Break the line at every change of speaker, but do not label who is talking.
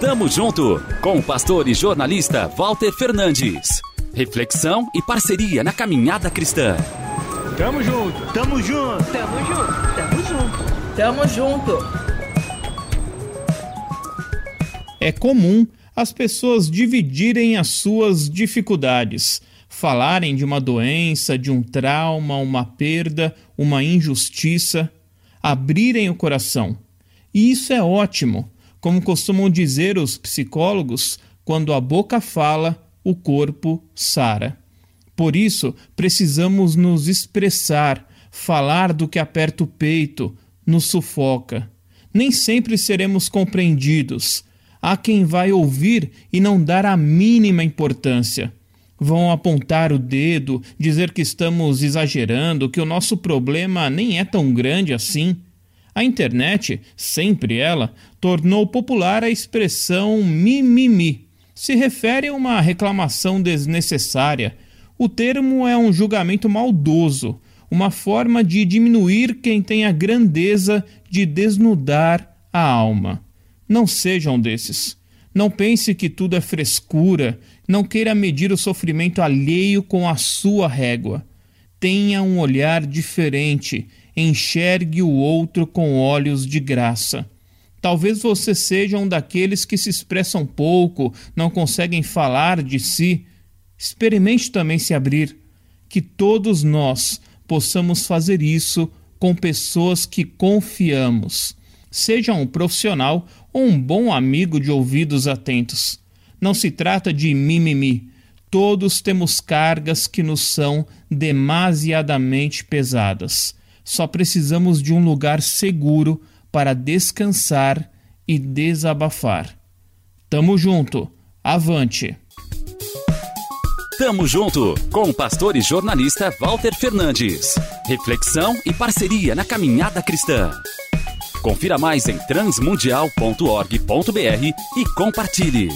Tamo junto com o pastor e jornalista Walter Fernandes. Reflexão e parceria na caminhada cristã.
Tamo junto, tamo junto,
tamo junto, tamo junto, tamo junto.
É comum as pessoas dividirem as suas dificuldades, falarem de uma doença, de um trauma, uma perda, uma injustiça, abrirem o coração. E isso é ótimo. Como costumam dizer os psicólogos, quando a boca fala, o corpo sara. Por isso, precisamos nos expressar, falar do que aperta o peito, nos sufoca. Nem sempre seremos compreendidos. Há quem vai ouvir e não dar a mínima importância. Vão apontar o dedo, dizer que estamos exagerando, que o nosso problema nem é tão grande assim. A internet, sempre ela, tornou popular a expressão mimimi. Se refere a uma reclamação desnecessária. O termo é um julgamento maldoso, uma forma de diminuir quem tem a grandeza de desnudar a alma. Não sejam desses. Não pense que tudo é frescura, não queira medir o sofrimento alheio com a sua régua. Tenha um olhar diferente enxergue o outro com olhos de graça. Talvez você seja um daqueles que se expressam pouco, não conseguem falar de si. Experimente também se abrir. Que todos nós possamos fazer isso com pessoas que confiamos. Seja um profissional ou um bom amigo de ouvidos atentos. Não se trata de mimimi. Todos temos cargas que nos são demasiadamente pesadas só precisamos de um lugar seguro para descansar e desabafar. Tamo junto, avante!
Tamo junto com o pastor e jornalista Walter Fernandes. Reflexão e parceria na caminhada cristã. Confira mais em transmundial.org.br e compartilhe.